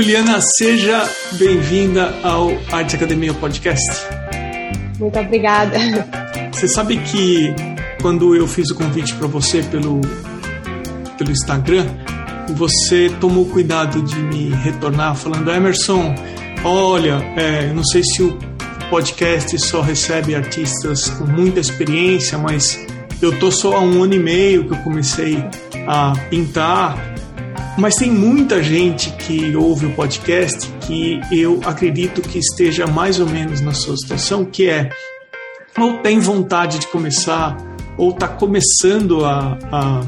Juliana, seja bem-vinda ao Arte Academia Podcast. Muito obrigada. Você sabe que quando eu fiz o convite para você pelo, pelo Instagram, você tomou cuidado de me retornar falando, Emerson, olha, é, não sei se o podcast só recebe artistas com muita experiência, mas eu tô só há um ano e meio que eu comecei a pintar, mas tem muita gente que ouve o podcast que eu acredito que esteja mais ou menos na sua situação, que é ou tem vontade de começar, ou está começando a, a,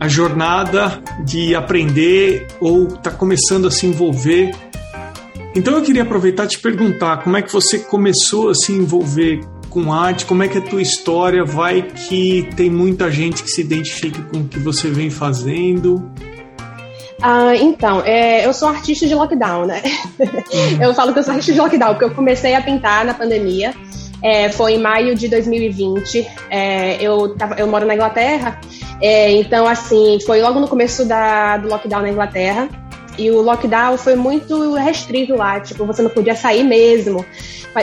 a, jornada de aprender, ou está começando a se envolver. Então eu queria aproveitar e te perguntar como é que você começou a se envolver com arte, como é que a tua história vai que tem muita gente que se identifica com o que você vem fazendo. Ah, então, é, eu sou artista de lockdown, né? Uhum. eu falo que eu sou artista de lockdown, porque eu comecei a pintar na pandemia. É, foi em maio de 2020. É, eu, tava, eu moro na Inglaterra, é, então, assim, foi logo no começo da, do lockdown na Inglaterra. E o lockdown foi muito restrito lá, tipo, você não podia sair mesmo.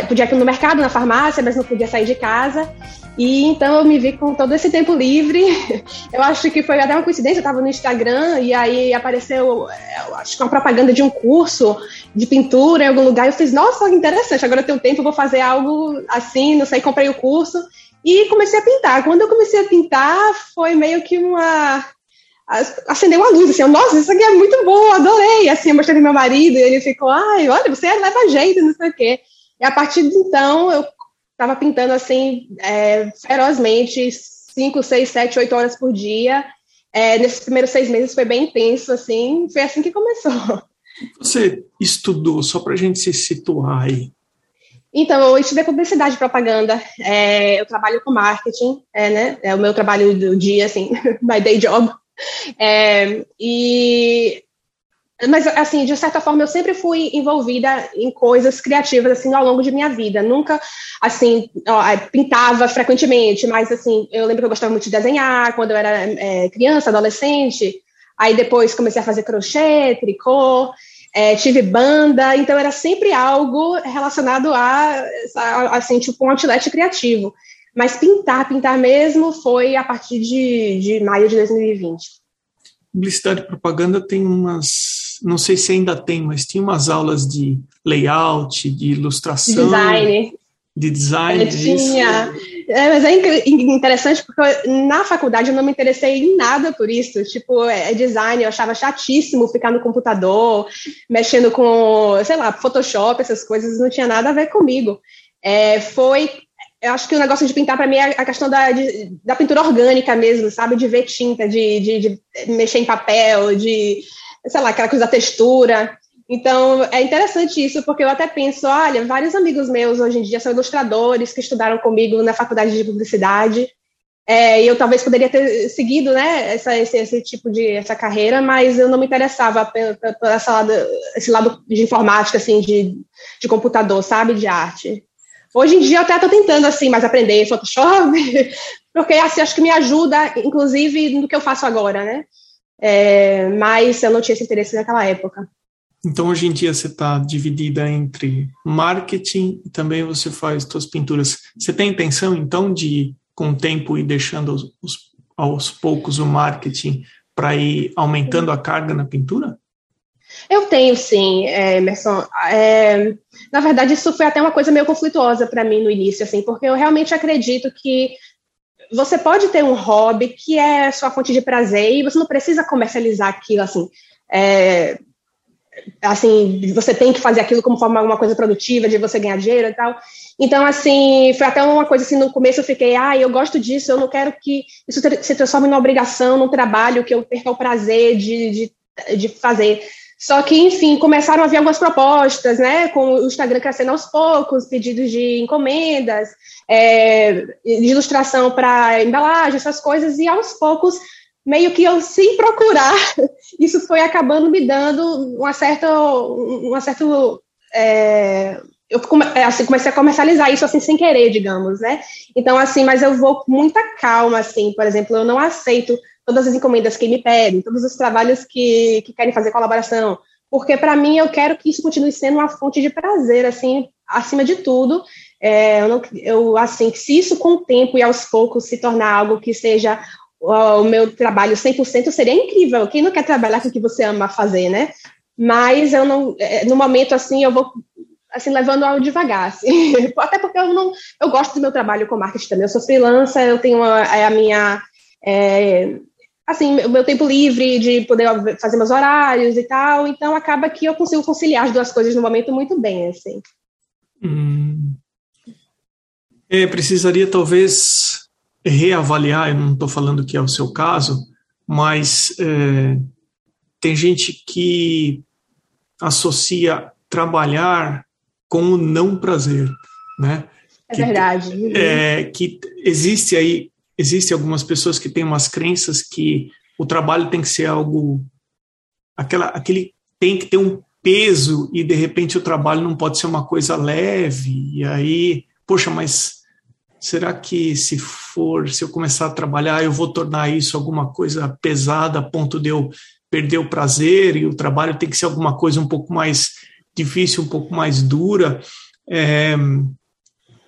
Podia ir no mercado, na farmácia, mas não podia sair de casa. E então eu me vi com todo esse tempo livre. Eu acho que foi até uma coincidência, eu estava no Instagram e aí apareceu, acho que uma propaganda de um curso de pintura em algum lugar. Eu fiz, nossa, interessante, agora eu tenho tempo, eu vou fazer algo assim, não sei, comprei o curso e comecei a pintar. Quando eu comecei a pintar, foi meio que uma acendeu uma luz, assim, nossa, isso aqui é muito bom, adorei, assim, eu mostrei pro meu marido, e ele ficou, ai, olha, você leva jeito, não sei o quê. E a partir de então, eu estava pintando, assim, é, ferozmente, 5, 6, 7, 8 horas por dia. É, nesses primeiros seis meses foi bem intenso, assim, foi assim que começou. Você estudou, só para a gente se situar aí, então, eu estudei publicidade e propaganda. É, eu trabalho com marketing, é, né? É o meu trabalho do dia, assim, my day job. É, e mas assim, de certa forma, eu sempre fui envolvida em coisas criativas assim ao longo de minha vida. Nunca assim ó, pintava frequentemente, mas assim, eu lembro que eu gostava muito de desenhar quando eu era é, criança, adolescente. Aí depois comecei a fazer crochê, tricô, é, tive banda, então era sempre algo relacionado a, a assim tipo um outlet criativo. Mas pintar, pintar mesmo, foi a partir de, de maio de 2020. Publicidade e propaganda tem umas, não sei se ainda tem, mas tinha umas aulas de layout, de ilustração. Design. De design. Eu tinha. É, mas é interessante porque na faculdade eu não me interessei em nada por isso. Tipo, é, é design, eu achava chatíssimo ficar no computador, mexendo com, sei lá, Photoshop, essas coisas, não tinha nada a ver comigo. É, foi eu acho que o negócio de pintar para mim é a questão da, de, da pintura orgânica mesmo, sabe? De ver tinta, de, de, de, mexer em papel, de, sei lá, aquela coisa da textura. Então, é interessante isso, porque eu até penso, olha, vários amigos meus hoje em dia são ilustradores que estudaram comigo na faculdade de publicidade, é, eu talvez poderia ter seguido, né, essa, esse, esse tipo de essa carreira, mas eu não me interessava por, lado, esse lado de informática, assim, de, de computador, sabe, de arte. Hoje em dia eu até estou tentando assim, mais aprender Photoshop, porque assim, acho que me ajuda, inclusive, no que eu faço agora, né? É, mas eu não tinha esse interesse naquela época. Então, hoje em dia, você está dividida entre marketing e também você faz suas pinturas. Você tem intenção, então, de, com o tempo, ir deixando aos, aos poucos o marketing para ir aumentando a carga na pintura? Eu tenho, sim, é, Emerson. É, na verdade, isso foi até uma coisa meio conflituosa para mim no início, assim, porque eu realmente acredito que você pode ter um hobby que é sua fonte de prazer e você não precisa comercializar aquilo, assim. É, assim, você tem que fazer aquilo como forma uma coisa produtiva, de você ganhar dinheiro e tal. Então, assim, foi até uma coisa assim, no começo eu fiquei, ah, eu gosto disso, eu não quero que isso se transforme numa obrigação, num trabalho, que eu perca o prazer de, de, de fazer. Só que, enfim, começaram a vir algumas propostas, né? Com o Instagram crescendo aos poucos, pedidos de encomendas, é, de ilustração para embalagem, essas coisas, e aos poucos, meio que eu, sem procurar, isso foi acabando me dando uma certa. Uma certa é, eu é, assim, comecei a comercializar isso assim sem querer, digamos, né? Então, assim, mas eu vou com muita calma, assim, por exemplo, eu não aceito todas as encomendas que me pedem, todos os trabalhos que, que querem fazer colaboração, porque para mim eu quero que isso continue sendo uma fonte de prazer, assim, acima de tudo. É, eu, não, eu, assim, se isso com o tempo e aos poucos se tornar algo que seja o meu trabalho 100% seria incrível. Quem não quer trabalhar com o que você ama fazer, né? Mas eu não, é, no momento assim, eu vou assim levando ao devagar, assim. até porque eu não, eu gosto do meu trabalho com marketing também. Eu sou freelancer, eu tenho a, é a minha é, assim, o meu tempo livre de poder fazer meus horários e tal, então acaba que eu consigo conciliar as duas coisas no momento muito bem, assim. Hum. É, precisaria talvez reavaliar, eu não estou falando que é o seu caso, mas é, tem gente que associa trabalhar com o não prazer, né? É que, verdade. É, que existe aí, existe algumas pessoas que têm umas crenças que o trabalho tem que ser algo, aquela, aquele tem que ter um peso e de repente o trabalho não pode ser uma coisa leve e aí, poxa, mas será que se for, se eu começar a trabalhar, eu vou tornar isso alguma coisa pesada a ponto de eu perder o prazer e o trabalho tem que ser alguma coisa um pouco mais difícil, um pouco mais dura. É,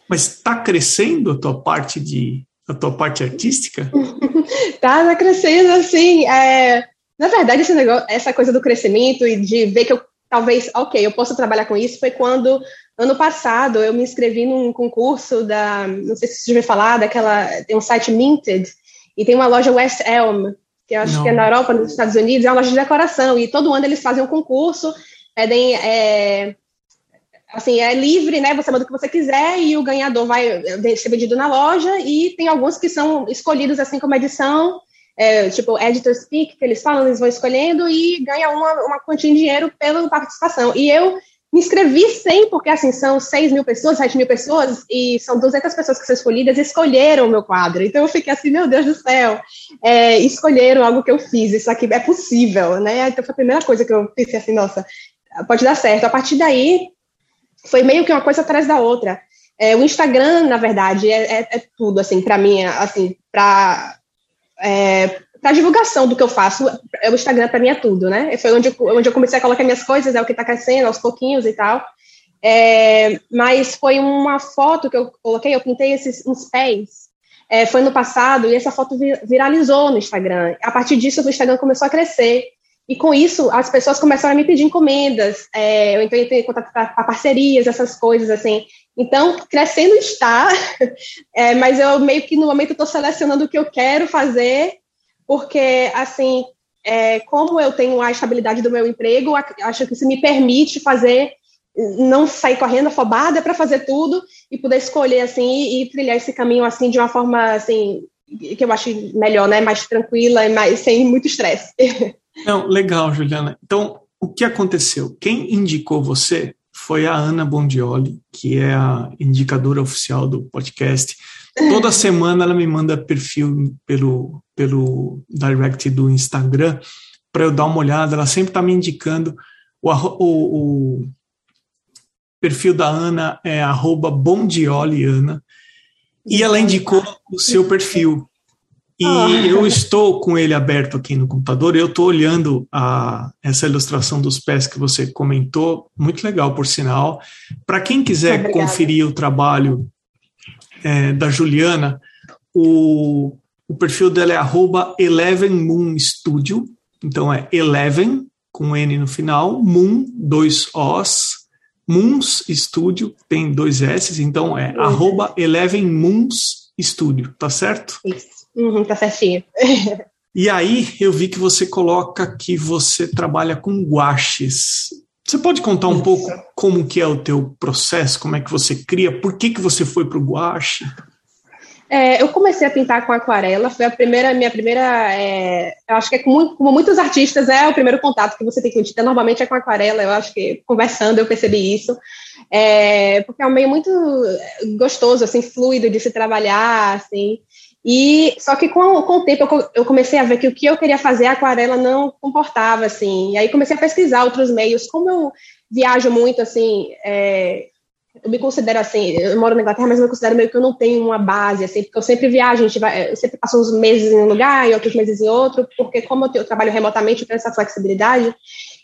mas está crescendo a tua parte de a tua parte artística? tá, tá crescendo assim. É, na verdade, esse negócio, essa coisa do crescimento e de ver que eu talvez, ok, eu posso trabalhar com isso, foi quando ano passado eu me inscrevi num concurso da, não sei se você já ouviu falar, daquela, tem um site Minted e tem uma loja West Elm, que eu acho não. que é na Europa, nos Estados Unidos, é uma loja de decoração e todo ano eles fazem um concurso, pedem é, assim, é livre, né? Você manda o que você quiser e o ganhador vai ser vendido na loja e tem alguns que são escolhidos assim como edição, é, tipo editor speak, que eles falam, eles vão escolhendo e ganha uma, uma quantia de dinheiro pela participação. E eu me inscrevi sem, porque assim, são 6 mil pessoas, 7 mil pessoas, e são 200 pessoas que são escolhidas, escolheram o meu quadro. Então eu fiquei assim, meu Deus do céu, é, escolheram algo que eu fiz, isso aqui é possível, né? Então foi a primeira coisa que eu pensei assim, nossa, pode dar certo. A partir daí, foi meio que uma coisa atrás da outra. É, o Instagram, na verdade, é, é, é tudo, assim, para mim, assim, para é, divulgação do que eu faço, o Instagram para mim é tudo, né? Foi onde eu, onde eu comecei a colocar minhas coisas, é o que está crescendo aos pouquinhos e tal. É, mas foi uma foto que eu coloquei, eu pintei esses uns pés. É, foi no passado e essa foto viralizou no Instagram. A partir disso, o Instagram começou a crescer. E com isso, as pessoas começaram a me pedir encomendas, é, eu entrei em contato para parcerias, essas coisas, assim. Então, crescendo está, é, mas eu meio que no momento estou selecionando o que eu quero fazer, porque, assim, é, como eu tenho a estabilidade do meu emprego, acho que isso me permite fazer, não sair correndo afobada para fazer tudo e poder escolher, assim, e, e trilhar esse caminho, assim, de uma forma, assim, que eu acho melhor, né, mais tranquila e mais, sem muito estresse. Não, legal, Juliana. Então, o que aconteceu? Quem indicou você foi a Ana Bondioli, que é a indicadora oficial do podcast. Toda semana ela me manda perfil pelo, pelo direct do Instagram para eu dar uma olhada. Ela sempre está me indicando. O, o, o, perfil da Ana é bondioliana e ela indicou o seu perfil. E oh. eu estou com ele aberto aqui no computador, eu estou olhando a, essa ilustração dos pés que você comentou, muito legal, por sinal. Para quem quiser Obrigada. conferir o trabalho é, da Juliana, o, o perfil dela é arroba Eleven Moon Studio, então é Eleven, com N no final, Moon, dois Os, Moons Studio, tem dois S, então é uhum. arroba Eleven Moons Studio, tá certo? Isso. Uhum, tá certinho. e aí eu vi que você coloca que você trabalha com guaches. Você pode contar um Isso. pouco como que é o teu processo, como é que você cria, por que, que você foi para o guache? É, eu comecei a pintar com aquarela, foi a primeira, minha primeira, é, eu acho que é como, como, muitos artistas, é o primeiro contato que você tem com tinta, normalmente é com aquarela, eu acho que conversando eu percebi isso, é, porque é um meio muito gostoso, assim, fluido de se trabalhar, assim, e só que com, com o tempo eu, eu, comecei a ver que o que eu queria fazer a aquarela não comportava assim. E aí comecei a pesquisar outros meios. Como eu viajo muito assim, é, eu me considero assim, eu moro na Inglaterra, mas eu me considero meio que eu não tenho uma base assim, porque eu sempre viajo, a gente vai, eu sempre passo uns meses em um lugar e outros meses em outro, porque como eu, eu trabalho remotamente, eu tenho essa flexibilidade.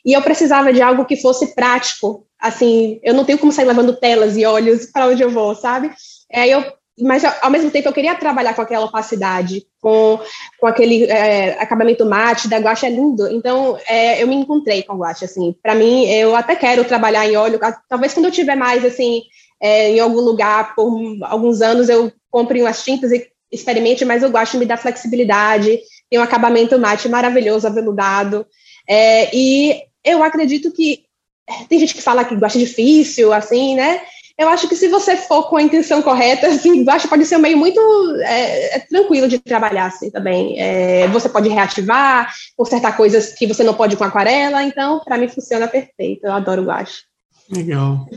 e eu precisava de algo que fosse prático. Assim, eu não tenho como sair levando telas e olhos para onde eu vou, sabe? É, eu mas ao mesmo tempo eu queria trabalhar com aquela opacidade, com, com aquele é, acabamento mate da guache é lindo. Então é, eu me encontrei com guache assim. Para mim eu até quero trabalhar em óleo. Talvez quando eu tiver mais assim é, em algum lugar por alguns anos eu compre umas tintas e experimente, mas eu gosto me dá flexibilidade. Tem um acabamento mate maravilhoso, aveludado. É, e eu acredito que tem gente que fala que gosta difícil, assim, né? Eu acho que se você for com a intenção correta, assim, acho que pode ser um meio muito é, é tranquilo de trabalhar assim também. É, você pode reativar, consertar coisas que você não pode com aquarela, então para mim funciona perfeito. Eu adoro guache. Legal.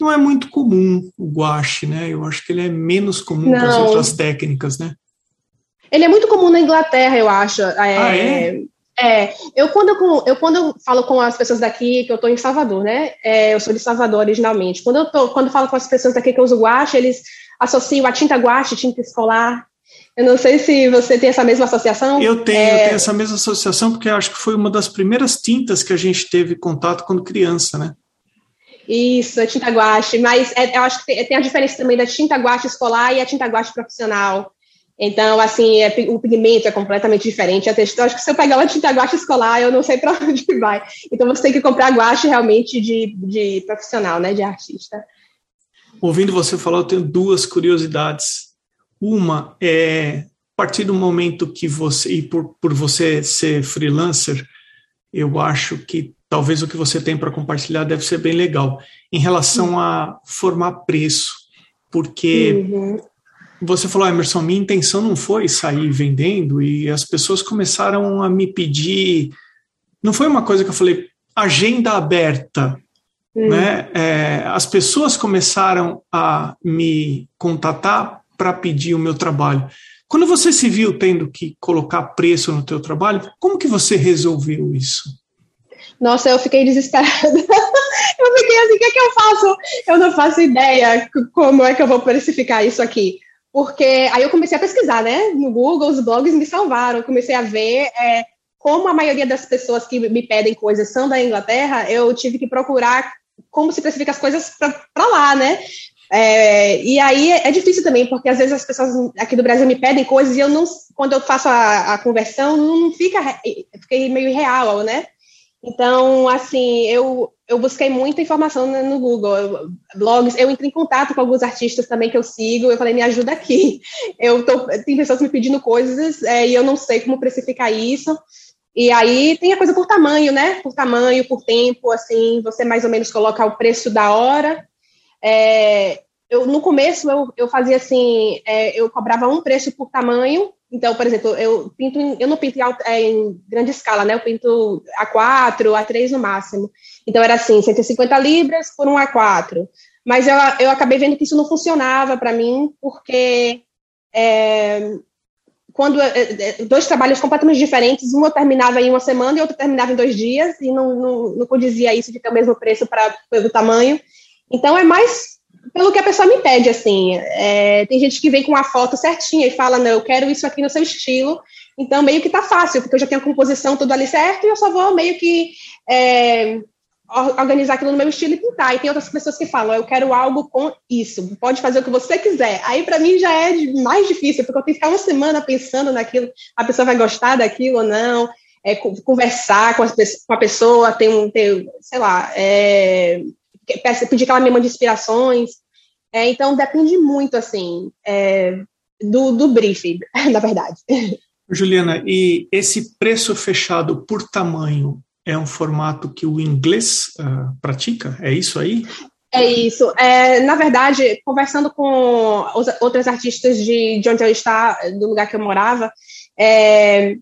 Não é muito comum o guache, né? Eu acho que ele é menos comum não. que as outras técnicas, né? Ele é muito comum na Inglaterra, eu acho. É, ah, é? É, eu quando eu, eu, quando eu falo com as pessoas daqui, que eu estou em Salvador, né? É, eu sou de Salvador originalmente. Quando eu tô, quando eu falo com as pessoas daqui que eu uso guache, eles associam a tinta guache, tinta escolar. Eu não sei se você tem essa mesma associação. Eu tenho, é... eu tenho essa mesma associação, porque acho que foi uma das primeiras tintas que a gente teve contato quando criança, né? Isso, a tinta guache, mas é, eu acho que tem, tem, a diferença também da tinta guache escolar e a tinta guache profissional. Então, assim, é, o pigmento é completamente diferente. A textura, acho que se eu pegar uma tinta guache escolar, eu não sei para onde vai. Então, você tem que comprar guache realmente de, de profissional, né, de artista. Ouvindo você falar, eu tenho duas curiosidades. Uma é, a partir do momento que você, e por, por você ser freelancer, eu acho que talvez o que você tem para compartilhar deve ser bem legal. Em relação a formar preço, porque uhum você falou, Emerson, minha intenção não foi sair vendendo e as pessoas começaram a me pedir. Não foi uma coisa que eu falei, agenda aberta. Hum. Né? É, as pessoas começaram a me contatar para pedir o meu trabalho. Quando você se viu tendo que colocar preço no teu trabalho, como que você resolveu isso? Nossa, eu fiquei desesperada. eu fiquei assim, o que é que eu faço? Eu não faço ideia como é que eu vou precificar isso aqui porque aí eu comecei a pesquisar, né? No Google, os blogs me salvaram. Eu comecei a ver é, como a maioria das pessoas que me pedem coisas são da Inglaterra, eu tive que procurar como se especifica as coisas para lá, né? É, e aí é difícil também, porque às vezes as pessoas aqui do Brasil me pedem coisas e eu não, quando eu faço a, a conversão, não fica, fiquei meio irreal, né? Então, assim, eu, eu busquei muita informação no Google, blogs, eu entrei em contato com alguns artistas também que eu sigo, eu falei, me ajuda aqui. Eu tô, tem pessoas me pedindo coisas é, e eu não sei como precificar isso. E aí tem a coisa por tamanho, né? Por tamanho, por tempo, assim, você mais ou menos coloca o preço da hora. É, eu, no começo eu, eu fazia assim, é, eu cobrava um preço por tamanho então, por exemplo, eu pinto, em, eu não pinto em, alta, é, em, grande escala, né? Eu pinto A4, A3 no máximo. Então era assim, 150 libras por um A4. Mas eu, eu acabei vendo que isso não funcionava para mim, porque é, quando é, é, dois trabalhos completamente diferentes, um eu terminava em uma semana e outro terminava em dois dias, e não, não, não condizia isso de ter o mesmo preço para pelo tamanho. Então é mais pelo que a pessoa me pede, assim. É, tem gente que vem com a foto certinha e fala, não, eu quero isso aqui no seu estilo. Então, meio que tá fácil, porque eu já tenho a composição tudo ali certo e eu só vou meio que é, organizar aquilo no meu estilo e pintar. E tem outras pessoas que falam, eu quero algo com isso, pode fazer o que você quiser. Aí, para mim, já é mais difícil, porque eu tenho que ficar uma semana pensando naquilo, a pessoa vai gostar daquilo ou não. É, conversar com, com a pessoa, ter um, sei lá, é, pedir que ela me mande inspirações. É, então, depende muito, assim, é, do, do briefing, na verdade. Juliana, e esse preço fechado por tamanho é um formato que o inglês uh, pratica? É isso aí? É isso. É, na verdade, conversando com os, outras artistas de, de onde eu estava, do lugar que eu morava, é,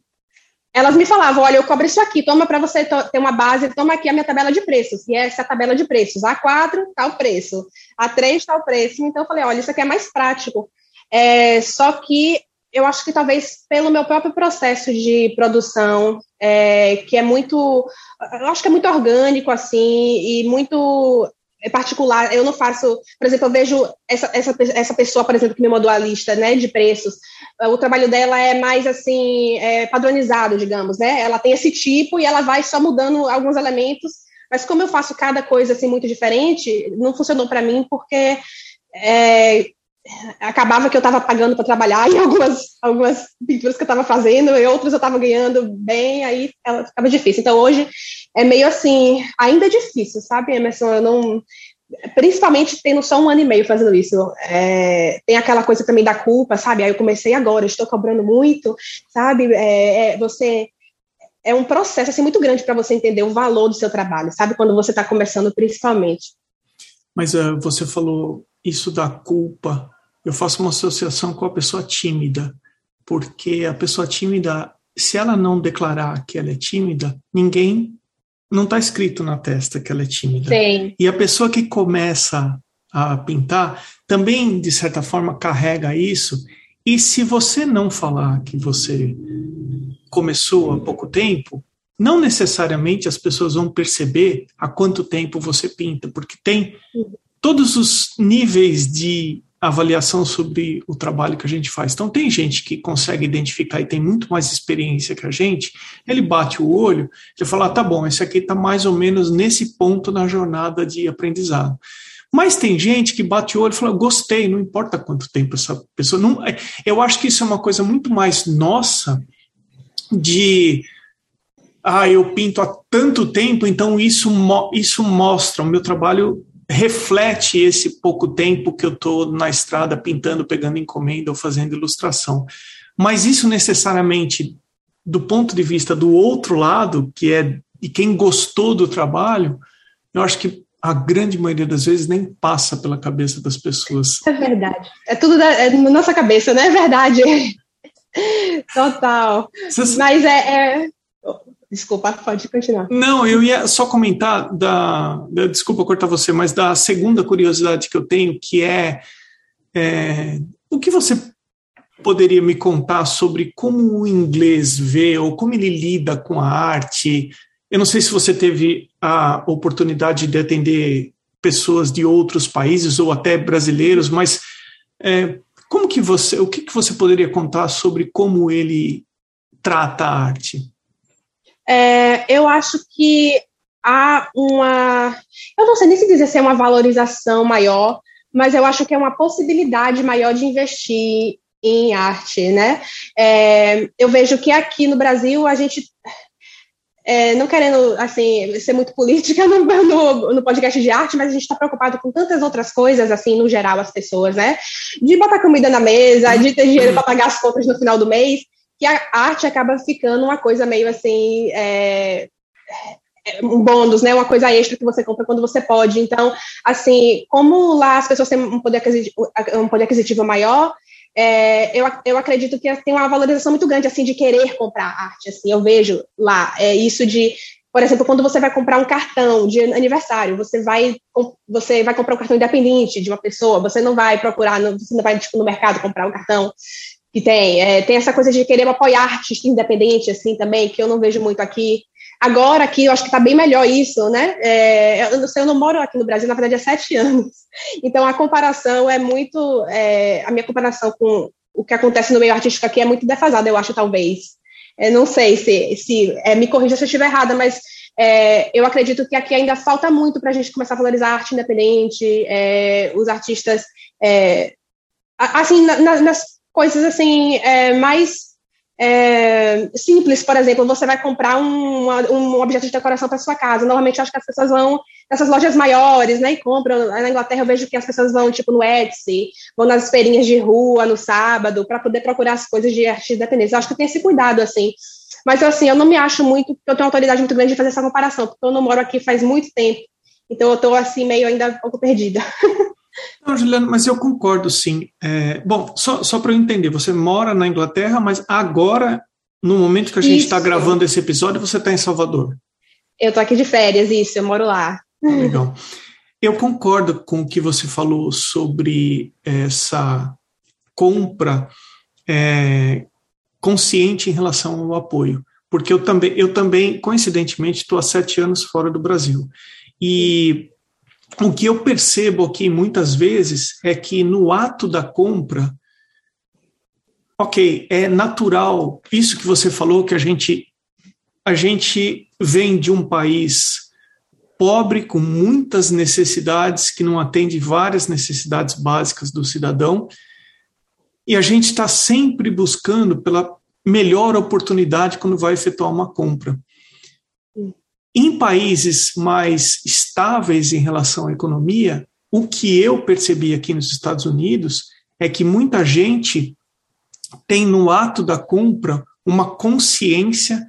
elas me falavam, olha, eu cobro isso aqui, toma para você ter uma base, toma aqui a minha tabela de preços, e essa é a tabela de preços, A4, tal preço, A3, tal preço, então eu falei, olha, isso aqui é mais prático, é, só que eu acho que talvez pelo meu próprio processo de produção, é, que é muito, eu acho que é muito orgânico, assim, e muito particular, eu não faço, por exemplo, eu vejo essa, essa, essa pessoa, por exemplo, que me mandou a lista, né, de preços, o trabalho dela é mais, assim, é, padronizado, digamos, né, ela tem esse tipo e ela vai só mudando alguns elementos, mas como eu faço cada coisa, assim, muito diferente, não funcionou para mim, porque é, acabava que eu estava pagando para trabalhar em algumas, algumas pinturas que eu estava fazendo, e outras eu estava ganhando bem, aí ela ficava difícil. Então hoje é meio assim, ainda é difícil, sabe, Emerson? Eu não. Principalmente tendo só um ano e meio fazendo isso. É, tem aquela coisa também da culpa, sabe? Aí eu comecei agora, estou cobrando muito, sabe? É, é, você. É um processo assim, muito grande para você entender o valor do seu trabalho, sabe? Quando você está começando, principalmente. Mas uh, você falou isso da culpa. Eu faço uma associação com a pessoa tímida, porque a pessoa tímida, se ela não declarar que ela é tímida, ninguém não está escrito na testa que ela é tímida. Sim. E a pessoa que começa a pintar também, de certa forma, carrega isso. E se você não falar que você começou há pouco tempo, não necessariamente as pessoas vão perceber há quanto tempo você pinta, porque tem todos os níveis de avaliação sobre o trabalho que a gente faz. Então, tem gente que consegue identificar e tem muito mais experiência que a gente, ele bate o olho e fala: ah, tá bom, esse aqui está mais ou menos nesse ponto na jornada de aprendizado. Mas tem gente que bate o olho e fala: gostei, não importa quanto tempo essa pessoa. Não, é, eu acho que isso é uma coisa muito mais nossa de. Ah, eu pinto há tanto tempo, então isso, isso mostra, o meu trabalho reflete esse pouco tempo que eu estou na estrada pintando, pegando encomenda ou fazendo ilustração. Mas isso necessariamente, do ponto de vista do outro lado, que é de quem gostou do trabalho, eu acho que a grande maioria das vezes nem passa pela cabeça das pessoas. É verdade. É tudo da, é na nossa cabeça, não né? é verdade? Total. Mas é, é, Desculpa, pode continuar. Não, eu ia só comentar da, da, desculpa cortar você, mas da segunda curiosidade que eu tenho, que é, é o que você poderia me contar sobre como o inglês vê ou como ele lida com a arte? Eu não sei se você teve a oportunidade de atender pessoas de outros países ou até brasileiros, mas é, como que você, o que, que você poderia contar sobre como ele trata a arte? É, eu acho que há uma. Eu não sei nem se dizer se é uma valorização maior, mas eu acho que é uma possibilidade maior de investir em arte, né? É, eu vejo que aqui no Brasil a gente. É, não querendo assim ser muito política no, no, no podcast de arte, mas a gente está preocupado com tantas outras coisas, assim, no geral, as pessoas, né? De botar comida na mesa, de ter dinheiro para pagar as contas no final do mês que a arte acaba ficando uma coisa meio assim. É, é, um bônus, né, uma coisa extra que você compra quando você pode. Então, assim, como lá as pessoas têm um poder aquisitivo, um poder aquisitivo maior, é, eu, eu acredito que tem uma valorização muito grande, assim, de querer comprar arte, assim, eu vejo lá, é isso de, por exemplo, quando você vai comprar um cartão de aniversário, você vai, você vai comprar um cartão independente de uma pessoa, você não vai procurar, você não vai, tipo, no mercado comprar um cartão que tem. É, tem essa coisa de querer apoiar artista independente, assim, também, que eu não vejo muito aqui. Agora aqui, eu acho que está bem melhor isso, né? É, eu, não sei, eu não moro aqui no Brasil, na verdade, há sete anos. Então, a comparação é muito... É, a minha comparação com o que acontece no meio artístico aqui é muito defasada, eu acho, talvez. É, não sei se... se é, me corrija se eu estiver errada, mas é, eu acredito que aqui ainda falta muito para a gente começar a valorizar a arte independente, é, os artistas... É, assim, na, nas coisas assim é, mais é, simples, por exemplo, você vai comprar um, um objeto de decoração para sua casa. Normalmente, acho que as pessoas vão nessas lojas maiores, né, e compram. Na Inglaterra, eu vejo que as pessoas vão, tipo, no Etsy, vão nas feirinhas de rua no sábado, para poder procurar as coisas de artistas independentes. Eu acho que tem esse cuidado, assim. Mas, assim, eu não me acho muito, eu tenho autoridade muito grande de fazer essa comparação, porque eu não moro aqui faz muito tempo. Então, eu estou, assim, meio ainda um pouco perdida. Não, Juliano, mas eu concordo sim. É, bom, só, só para eu entender, você mora na Inglaterra, mas agora, no momento que a gente está gravando esse episódio, você está em Salvador. Eu estou aqui de férias, isso, eu moro lá. Ah, legal. Eu concordo com o que você falou sobre essa compra é, consciente em relação ao apoio, porque eu também, eu também coincidentemente, estou há sete anos fora do Brasil. E o que eu percebo aqui muitas vezes é que no ato da compra, ok, é natural isso que você falou que a gente a gente vem de um país pobre com muitas necessidades que não atende várias necessidades básicas do cidadão e a gente está sempre buscando pela melhor oportunidade quando vai efetuar uma compra. Em países mais estáveis em relação à economia, o que eu percebi aqui nos Estados Unidos é que muita gente tem no ato da compra uma consciência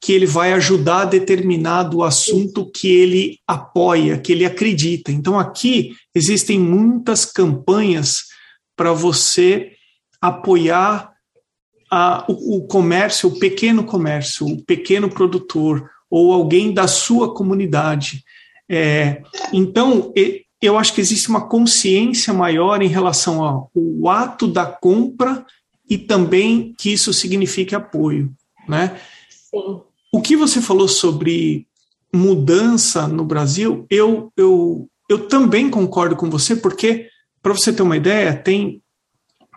que ele vai ajudar determinado assunto que ele apoia, que ele acredita. Então aqui existem muitas campanhas para você apoiar a, o, o comércio, o pequeno comércio, o pequeno produtor, ou alguém da sua comunidade. É, então, eu acho que existe uma consciência maior em relação ao ato da compra e também que isso signifique apoio, né? Sim. O que você falou sobre mudança no Brasil, eu, eu, eu também concordo com você, porque, para você ter uma ideia, tem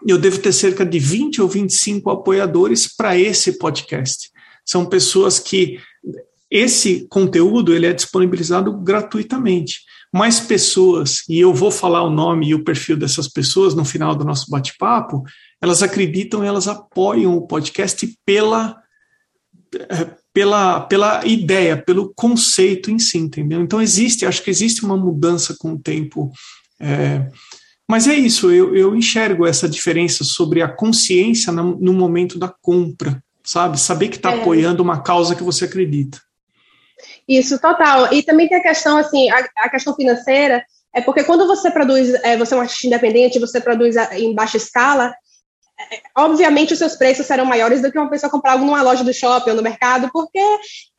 eu devo ter cerca de 20 ou 25 apoiadores para esse podcast. São pessoas que esse conteúdo ele é disponibilizado gratuitamente. Mais pessoas, e eu vou falar o nome e o perfil dessas pessoas no final do nosso bate-papo, elas acreditam, elas apoiam o podcast pela, eh, pela, pela ideia, pelo conceito em si, entendeu? Então existe, acho que existe uma mudança com o tempo. É, mas é isso, eu, eu enxergo essa diferença sobre a consciência no, no momento da compra, sabe? Saber que está é. apoiando uma causa que você acredita. Isso, total. E também tem a questão, assim, a, a questão financeira, é porque quando você produz, é, você é um artista independente, você produz em baixa escala, é, obviamente os seus preços serão maiores do que uma pessoa comprar algo numa loja do shopping ou no mercado, porque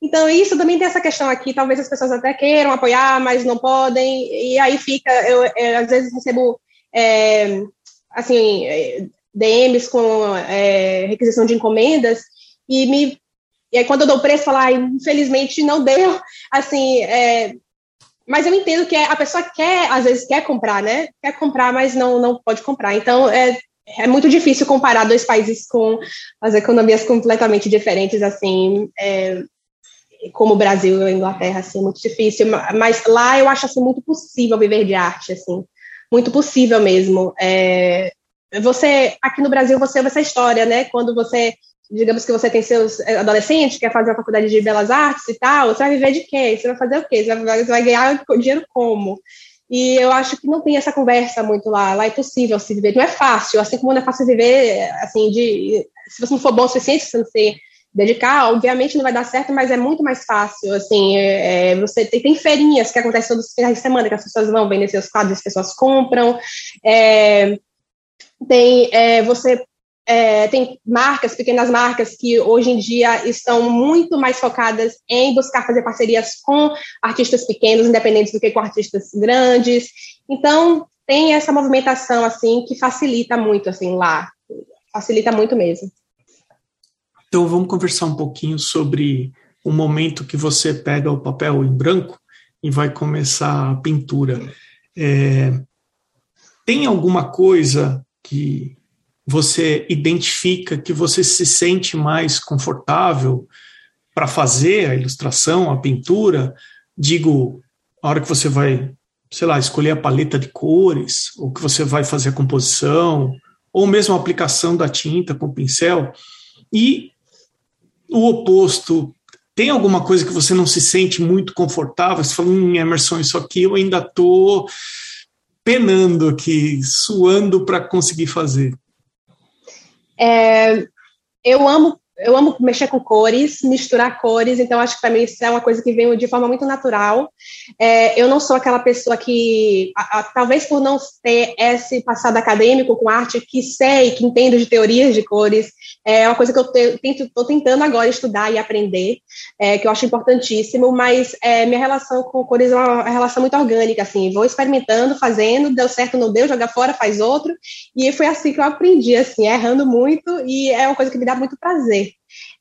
então isso também tem essa questão aqui, talvez as pessoas até queiram apoiar, mas não podem, e aí fica, eu, eu às vezes recebo é, assim, é, DMs com é, requisição de encomendas e me e aí, quando eu dou o preço, falar, infelizmente não deu, assim, é, mas eu entendo que a pessoa quer, às vezes quer comprar, né? Quer comprar, mas não, não pode comprar. Então, é, é muito difícil comparar dois países com as economias completamente diferentes, assim, é, como o Brasil e a Inglaterra, assim, é muito difícil. Mas lá eu acho, assim, muito possível viver de arte, assim, muito possível mesmo. É, você, aqui no Brasil, você ouve essa história, né? Quando você digamos que você tem seus eh, adolescentes, quer fazer a faculdade de belas artes e tal, você vai viver de quê? Você vai fazer o quê? Você vai, vai ganhar dinheiro como? E eu acho que não tem essa conversa muito lá. Lá é possível se viver. Não é fácil, assim como não é fácil viver, assim, de. Se você não for bom o suficiente, se você não se dedicar, obviamente não vai dar certo, mas é muito mais fácil, assim, é você tem, tem, feirinhas que acontecem todos os finais de semana, que as pessoas vão vender seus quadros, as pessoas compram, é, tem, é, você é, tem marcas, pequenas marcas, que hoje em dia estão muito mais focadas em buscar fazer parcerias com artistas pequenos, independentes do que com artistas grandes. Então, tem essa movimentação, assim, que facilita muito, assim, lá. Facilita muito mesmo. Então, vamos conversar um pouquinho sobre o momento que você pega o papel em branco e vai começar a pintura. É, tem alguma coisa que você identifica que você se sente mais confortável para fazer a ilustração, a pintura, digo, a hora que você vai, sei lá, escolher a paleta de cores, ou que você vai fazer a composição, ou mesmo a aplicação da tinta com o pincel, e o oposto, tem alguma coisa que você não se sente muito confortável? Você fala, hum, Emerson, isso aqui eu ainda estou penando aqui, suando para conseguir fazer. É, eu amo eu amo mexer com cores, misturar cores, então acho que para mim isso é uma coisa que vem de forma muito natural. É, eu não sou aquela pessoa que, a, a, talvez por não ter esse passado acadêmico com arte, que sei, que entendo de teorias de cores, é uma coisa que eu estou tentando agora estudar e aprender, é, que eu acho importantíssimo, mas é, minha relação com cores é uma relação muito orgânica, assim, vou experimentando, fazendo, deu certo, não deu, joga fora, faz outro, e foi assim que eu aprendi, assim, errando muito, e é uma coisa que me dá muito prazer.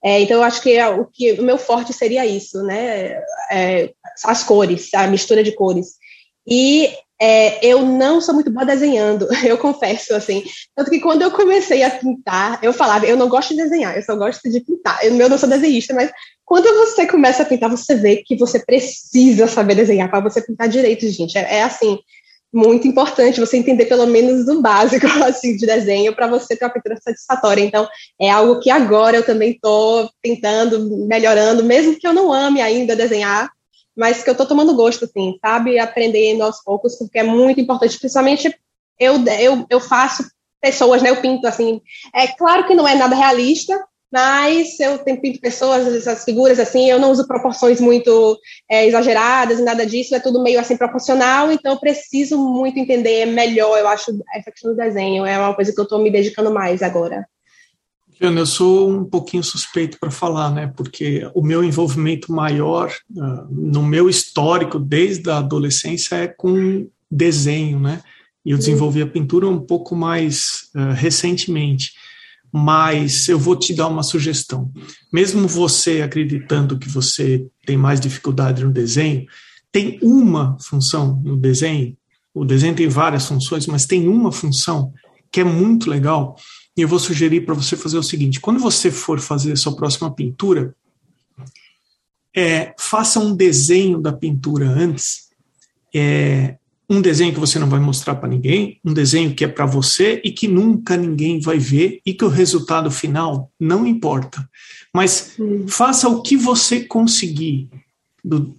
É, então, eu acho que, é o que o meu forte seria isso, né? É, as cores, a mistura de cores. E é, eu não sou muito boa desenhando, eu confesso, assim. Tanto que quando eu comecei a pintar, eu falava, eu não gosto de desenhar, eu só gosto de pintar. Eu, eu não sou desenhista, mas quando você começa a pintar, você vê que você precisa saber desenhar para você pintar direito, gente. É, é, assim, muito importante você entender pelo menos o básico assim, de desenho para você ter uma pintura satisfatória. Então, é algo que agora eu também estou tentando, melhorando, mesmo que eu não ame ainda desenhar, mas que eu tô tomando gosto, assim, sabe? Aprendendo aos poucos, porque é muito importante, principalmente eu, eu, eu faço pessoas, né? Eu pinto, assim, é claro que não é nada realista, mas eu tenho pinto pessoas, essas figuras, assim, eu não uso proporções muito é, exageradas e nada disso, é tudo meio, assim, proporcional, então eu preciso muito entender melhor, eu acho, essa questão do desenho, é uma coisa que eu tô me dedicando mais agora. Jana, eu sou um pouquinho suspeito para falar, né? Porque o meu envolvimento maior uh, no meu histórico desde a adolescência é com desenho, né? E eu desenvolvi a pintura um pouco mais uh, recentemente. Mas eu vou te dar uma sugestão. Mesmo você acreditando que você tem mais dificuldade no desenho, tem uma função no desenho. O desenho tem várias funções, mas tem uma função que é muito legal, e eu vou sugerir para você fazer o seguinte: quando você for fazer a sua próxima pintura, é, faça um desenho da pintura antes. É, um desenho que você não vai mostrar para ninguém, um desenho que é para você e que nunca ninguém vai ver e que o resultado final não importa. Mas hum. faça o que você conseguir, do,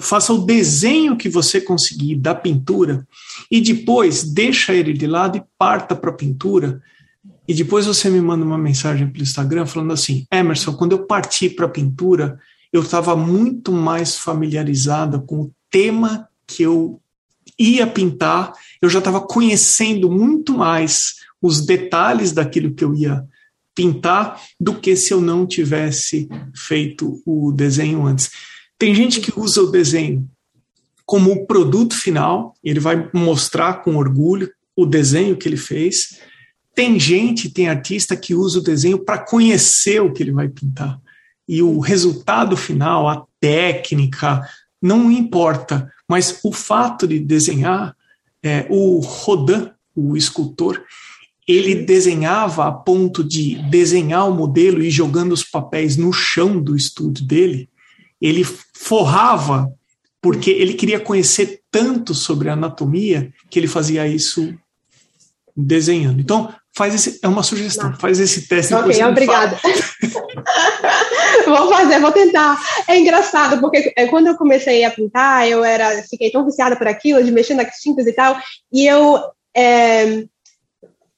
faça o desenho que você conseguir da pintura e depois deixa ele de lado e parta para a pintura e depois você me manda uma mensagem pelo Instagram falando assim: Emerson, quando eu parti para a pintura, eu estava muito mais familiarizada com o tema que eu ia pintar, eu já estava conhecendo muito mais os detalhes daquilo que eu ia pintar do que se eu não tivesse feito o desenho antes. Tem gente que usa o desenho como o produto final, ele vai mostrar com orgulho o desenho que ele fez. Tem gente, tem artista que usa o desenho para conhecer o que ele vai pintar. E o resultado final, a técnica, não importa, mas o fato de desenhar, é, o Rodin, o escultor, ele desenhava a ponto de desenhar o modelo e jogando os papéis no chão do estúdio dele, ele forrava, porque ele queria conhecer tanto sobre anatomia que ele fazia isso desenhando. Então, faz esse, é uma sugestão, faz esse teste. Ok, obrigada. vou fazer, vou tentar. É engraçado, porque é, quando eu comecei a pintar, eu era, fiquei tão viciada por aquilo, de mexer nas tintas e tal, e eu é,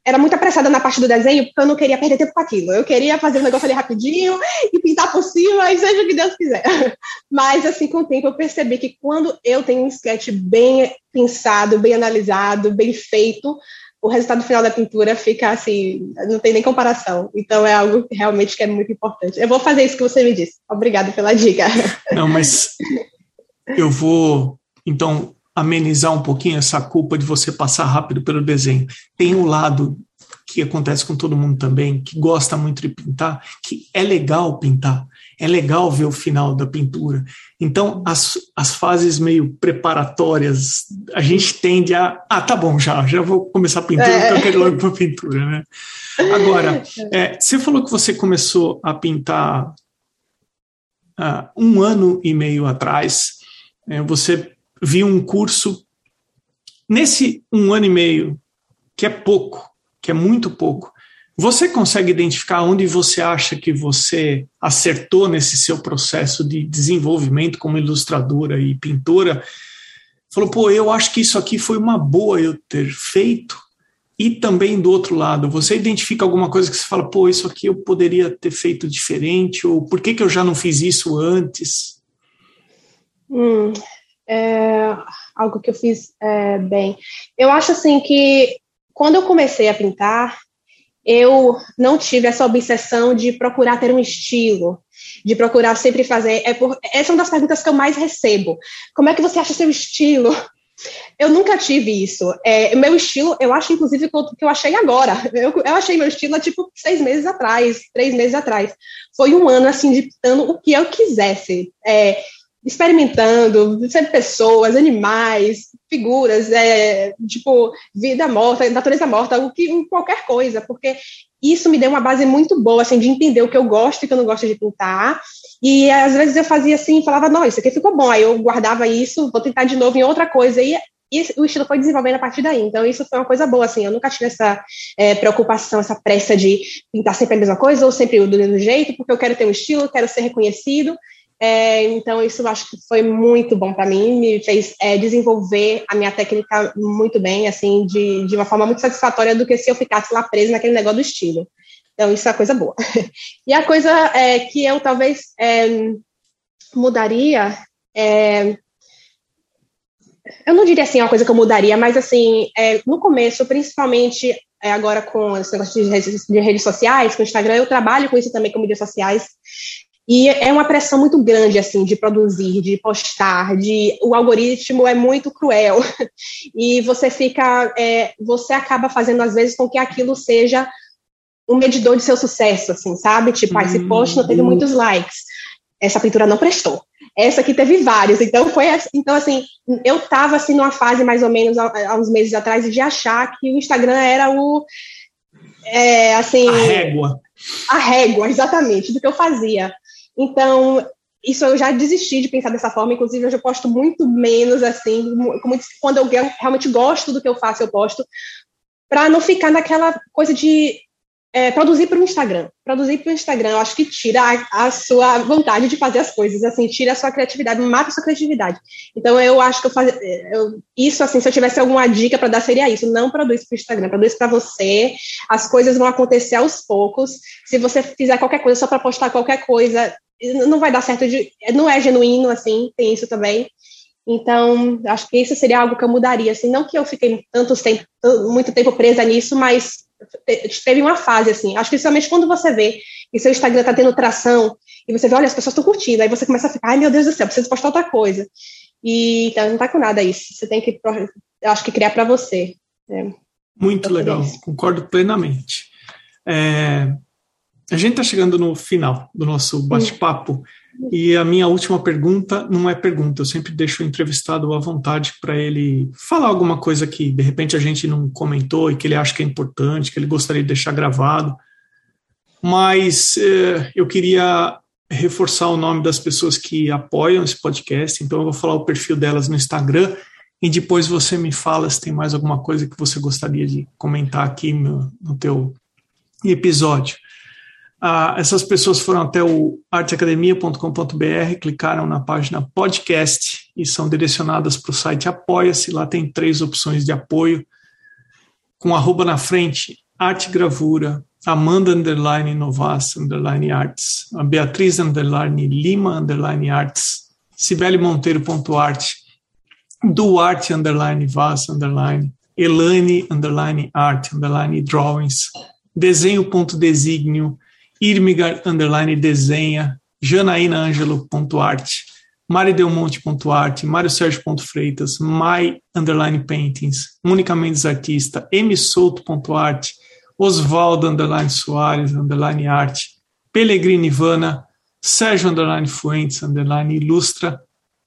era muito apressada na parte do desenho, porque eu não queria perder tempo com aquilo. Eu queria fazer um negócio ali rapidinho e pintar por cima, e seja o que Deus quiser. Mas, assim, com o tempo, eu percebi que quando eu tenho um sketch bem pensado, bem analisado, bem feito, o resultado final da pintura fica assim, não tem nem comparação. Então é algo que realmente que é muito importante. Eu vou fazer isso que você me disse. Obrigada pela dica. Não, mas eu vou então amenizar um pouquinho essa culpa de você passar rápido pelo desenho. Tem um lado que acontece com todo mundo também, que gosta muito de pintar, que é legal pintar é legal ver o final da pintura. Então, as, as fases meio preparatórias, a gente tende a. Ah, tá bom, já, já vou começar a pintura, é. então eu quero ir logo para a pintura, né? Agora, é, você falou que você começou a pintar uh, um ano e meio atrás. É, você viu um curso. Nesse um ano e meio, que é pouco, que é muito pouco, você consegue identificar onde você acha que você acertou nesse seu processo de desenvolvimento como ilustradora e pintora? Falou, pô, eu acho que isso aqui foi uma boa eu ter feito. E também do outro lado, você identifica alguma coisa que você fala, pô, isso aqui eu poderia ter feito diferente, ou por que, que eu já não fiz isso antes? Hum, é, algo que eu fiz é, bem. Eu acho assim que quando eu comecei a pintar, eu não tive essa obsessão de procurar ter um estilo, de procurar sempre fazer. É por, essa é uma das perguntas que eu mais recebo. Como é que você acha seu estilo? Eu nunca tive isso. É, meu estilo, eu acho, inclusive, que eu, que eu achei agora. Eu, eu, achei meu estilo há, tipo, seis meses atrás, três meses atrás. Foi um ano, assim, ditando o que eu quisesse. É, experimentando, sendo pessoas, animais, figuras, é, tipo, vida morta, natureza morta, o que, qualquer coisa, porque isso me deu uma base muito boa, assim, de entender o que eu gosto e o que eu não gosto de pintar, e às vezes eu fazia assim, falava, não, isso aqui ficou bom, aí eu guardava isso, vou tentar de novo em outra coisa, e, e o estilo foi desenvolvendo a partir daí, então isso foi uma coisa boa, assim, eu nunca tive essa é, preocupação, essa pressa de pintar sempre a mesma coisa, ou sempre do mesmo jeito, porque eu quero ter um estilo, quero ser reconhecido, é, então, isso eu acho que foi muito bom para mim, me fez é, desenvolver a minha técnica muito bem, assim, de, de uma forma muito satisfatória do que se eu ficasse lá presa naquele negócio do estilo. Então, isso é coisa boa. E a coisa é, que eu talvez é, mudaria, é, eu não diria assim uma coisa que eu mudaria, mas assim, é, no começo, principalmente agora com esse negócio de redes, de redes sociais, com o Instagram, eu trabalho com isso também com mídias sociais. E é uma pressão muito grande, assim, de produzir, de postar, de o algoritmo é muito cruel. E você fica, é, você acaba fazendo, às vezes, com que aquilo seja um medidor de seu sucesso, assim, sabe? Tipo, ah, esse post não teve hum. muitos likes, essa pintura não prestou. Essa aqui teve vários, então foi então assim, eu estava assim numa fase mais ou menos há, uns meses atrás de achar que o Instagram era o é, assim a régua, a régua exatamente do que eu fazia. Então, isso eu já desisti de pensar dessa forma, inclusive eu já posto muito menos, assim, quando eu realmente gosto do que eu faço, eu posto, para não ficar naquela coisa de é, produzir para o Instagram. Produzir para o Instagram, eu acho que tira a, a, sua vontade de fazer as coisas, assim, tira a sua criatividade, mata a sua criatividade. Então, eu acho que eu faz, eu, isso, assim, se eu tivesse alguma dica para dar, seria isso. Não produz para o Instagram, produz para você. As coisas vão acontecer aos poucos. Se você fizer qualquer coisa só para postar qualquer coisa, não vai dar certo, de, não é genuíno, assim, tem isso também. Então, acho que isso seria algo que eu mudaria, assim, não que eu fiquei tanto tempo, muito tempo presa nisso, mas teve uma fase, assim, acho que principalmente quando você vê que seu Instagram está tendo tração, e você vê, olha, as pessoas estão curtindo, aí você começa a ficar, ai meu Deus do céu, preciso postar outra coisa. E então não tá com nada isso, você tem que, eu acho que criar para você. Né? Muito legal, concordo plenamente. É, a gente está chegando no final do nosso bate-papo e a minha última pergunta não é pergunta, eu sempre deixo o entrevistado à vontade para ele falar alguma coisa que de repente a gente não comentou e que ele acha que é importante, que ele gostaria de deixar gravado. Mas eh, eu queria reforçar o nome das pessoas que apoiam esse podcast, então eu vou falar o perfil delas no Instagram e depois você me fala se tem mais alguma coisa que você gostaria de comentar aqui no, no teu episódio. Ah, essas pessoas foram até o arteacademia.com.br, clicaram na página podcast e são direcionadas para o site Apoia-se. Lá tem três opções de apoio, com arroba na frente, arte gravura, Amanda underline Novas underline arts, a Beatriz underline Lima underline arts, Cibele Monteiro.arte, Duarte underline Vaz underline, Elane underline art underline drawings, desenho.designio, Irmigar underline desenha, janaínaangelo.arte, maridelmonte.arte, Mário Sérgio.freitas, mai underline paintings, Mônica Mendes artista, msouto.arte, Osvaldo underline Soares underline arte, Pellegrini Ivana, Sérgio underline Fuentes underline ilustra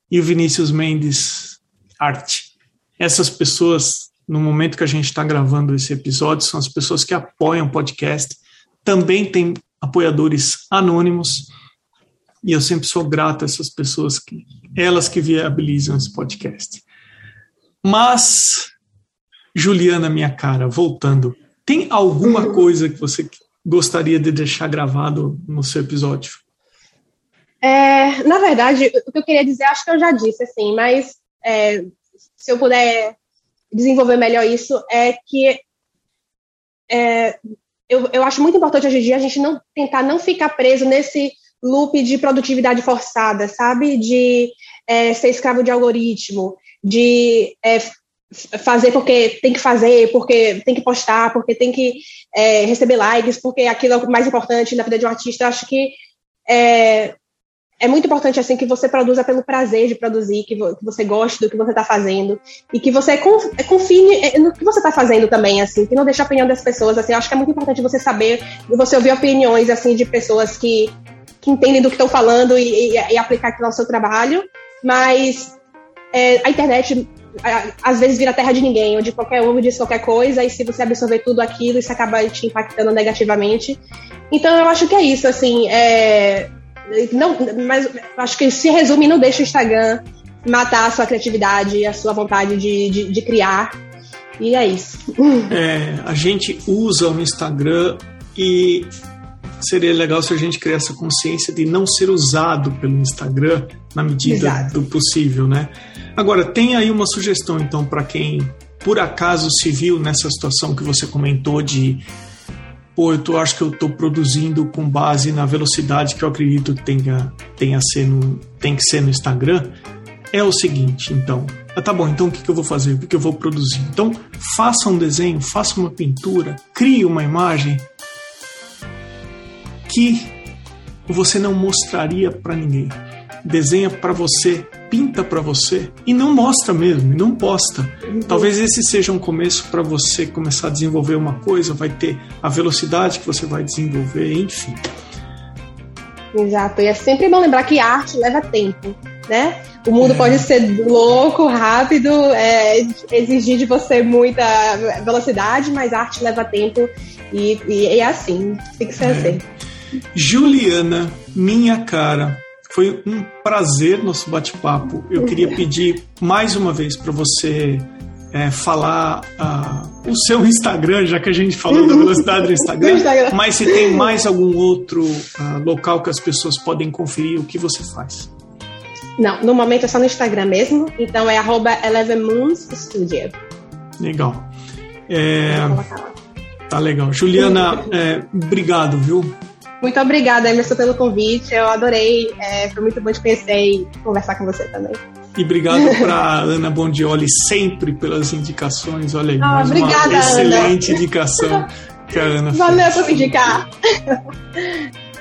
e o Vinícius Mendes arte. Essas pessoas, no momento que a gente está gravando esse episódio, são as pessoas que apoiam o podcast. Também tem apoiadores anônimos, e eu sempre sou grato a essas pessoas, que, elas que viabilizam esse podcast. Mas, Juliana, minha cara, voltando, tem alguma coisa que você gostaria de deixar gravado no seu episódio? É, na verdade, o que eu queria dizer, acho que eu já disse, assim, mas é, se eu puder desenvolver melhor isso, é que é, eu, eu acho muito importante hoje em dia a gente não tentar não ficar preso nesse loop de produtividade forçada, sabe? De é, ser escravo de algoritmo, de é, fazer porque tem que fazer, porque tem que postar, porque tem que é, receber likes, porque aquilo é o mais importante na vida de um artista. Acho que é, é muito importante assim que você produza pelo prazer de produzir, que, vo que você goste do que você está fazendo e que você confie no que você está fazendo também, assim, que não deixe a opinião das pessoas. Assim, eu acho que é muito importante você saber você ouvir opiniões assim de pessoas que, que entendem do que estão falando e, e, e, aplicar aquilo ao seu trabalho. mas é, a internet às vezes vira terra de ninguém, onde qualquer um diz qualquer coisa, e se você absorver tudo aquilo, isso acaba te impactando negativamente. Então eu acho que é isso, assim, é, não, mas acho que se resume, não deixa o Instagram matar a sua criatividade, a sua vontade de, de, de criar. E é isso. É, a gente usa o Instagram e seria legal se a gente criasse essa consciência de não ser usado pelo Instagram na medida Exato. do possível, né? Agora, tem aí uma sugestão, então, para quem por acaso se viu nessa situação que você comentou de pô, eu tô, acho que eu estou produzindo com base na velocidade que eu acredito que tenha, tenha ser no, tem que ser no Instagram, é o seguinte, então. Ah, tá bom, então o que, que eu vou fazer? O que, eu vou produzir? Então, faça um desenho, faça uma pintura, crie uma imagem que você não mostraria para ninguém. Desenha para você, pinta para você e não mostra mesmo, e não posta. Talvez esse seja um começo para você começar a desenvolver uma coisa, vai ter a velocidade que você vai desenvolver, enfim. Exato, e é sempre bom lembrar que arte leva tempo, né? O mundo é. pode ser louco, rápido, é, exigir de você muita velocidade, mas arte leva tempo e, e, e é assim, tem que ser é. assim. Juliana, minha cara, foi um prazer nosso bate-papo. Eu queria pedir mais uma vez para você é, falar uh, o seu Instagram, já que a gente falou da velocidade do Instagram, mas se tem mais algum outro uh, local que as pessoas podem conferir o que você faz. Não, no momento é só no Instagram mesmo, então é arroba Studio. Legal. É, tá legal. Juliana, é, obrigado, viu? Muito obrigada, Emerson, pelo convite. Eu adorei. É, foi muito bom te conhecer e conversar com você também. E obrigado para Ana Bondioli sempre pelas indicações. Olha aí, ah, mais obrigada, uma excelente Ana. indicação que a Ana Valeu por me indicar.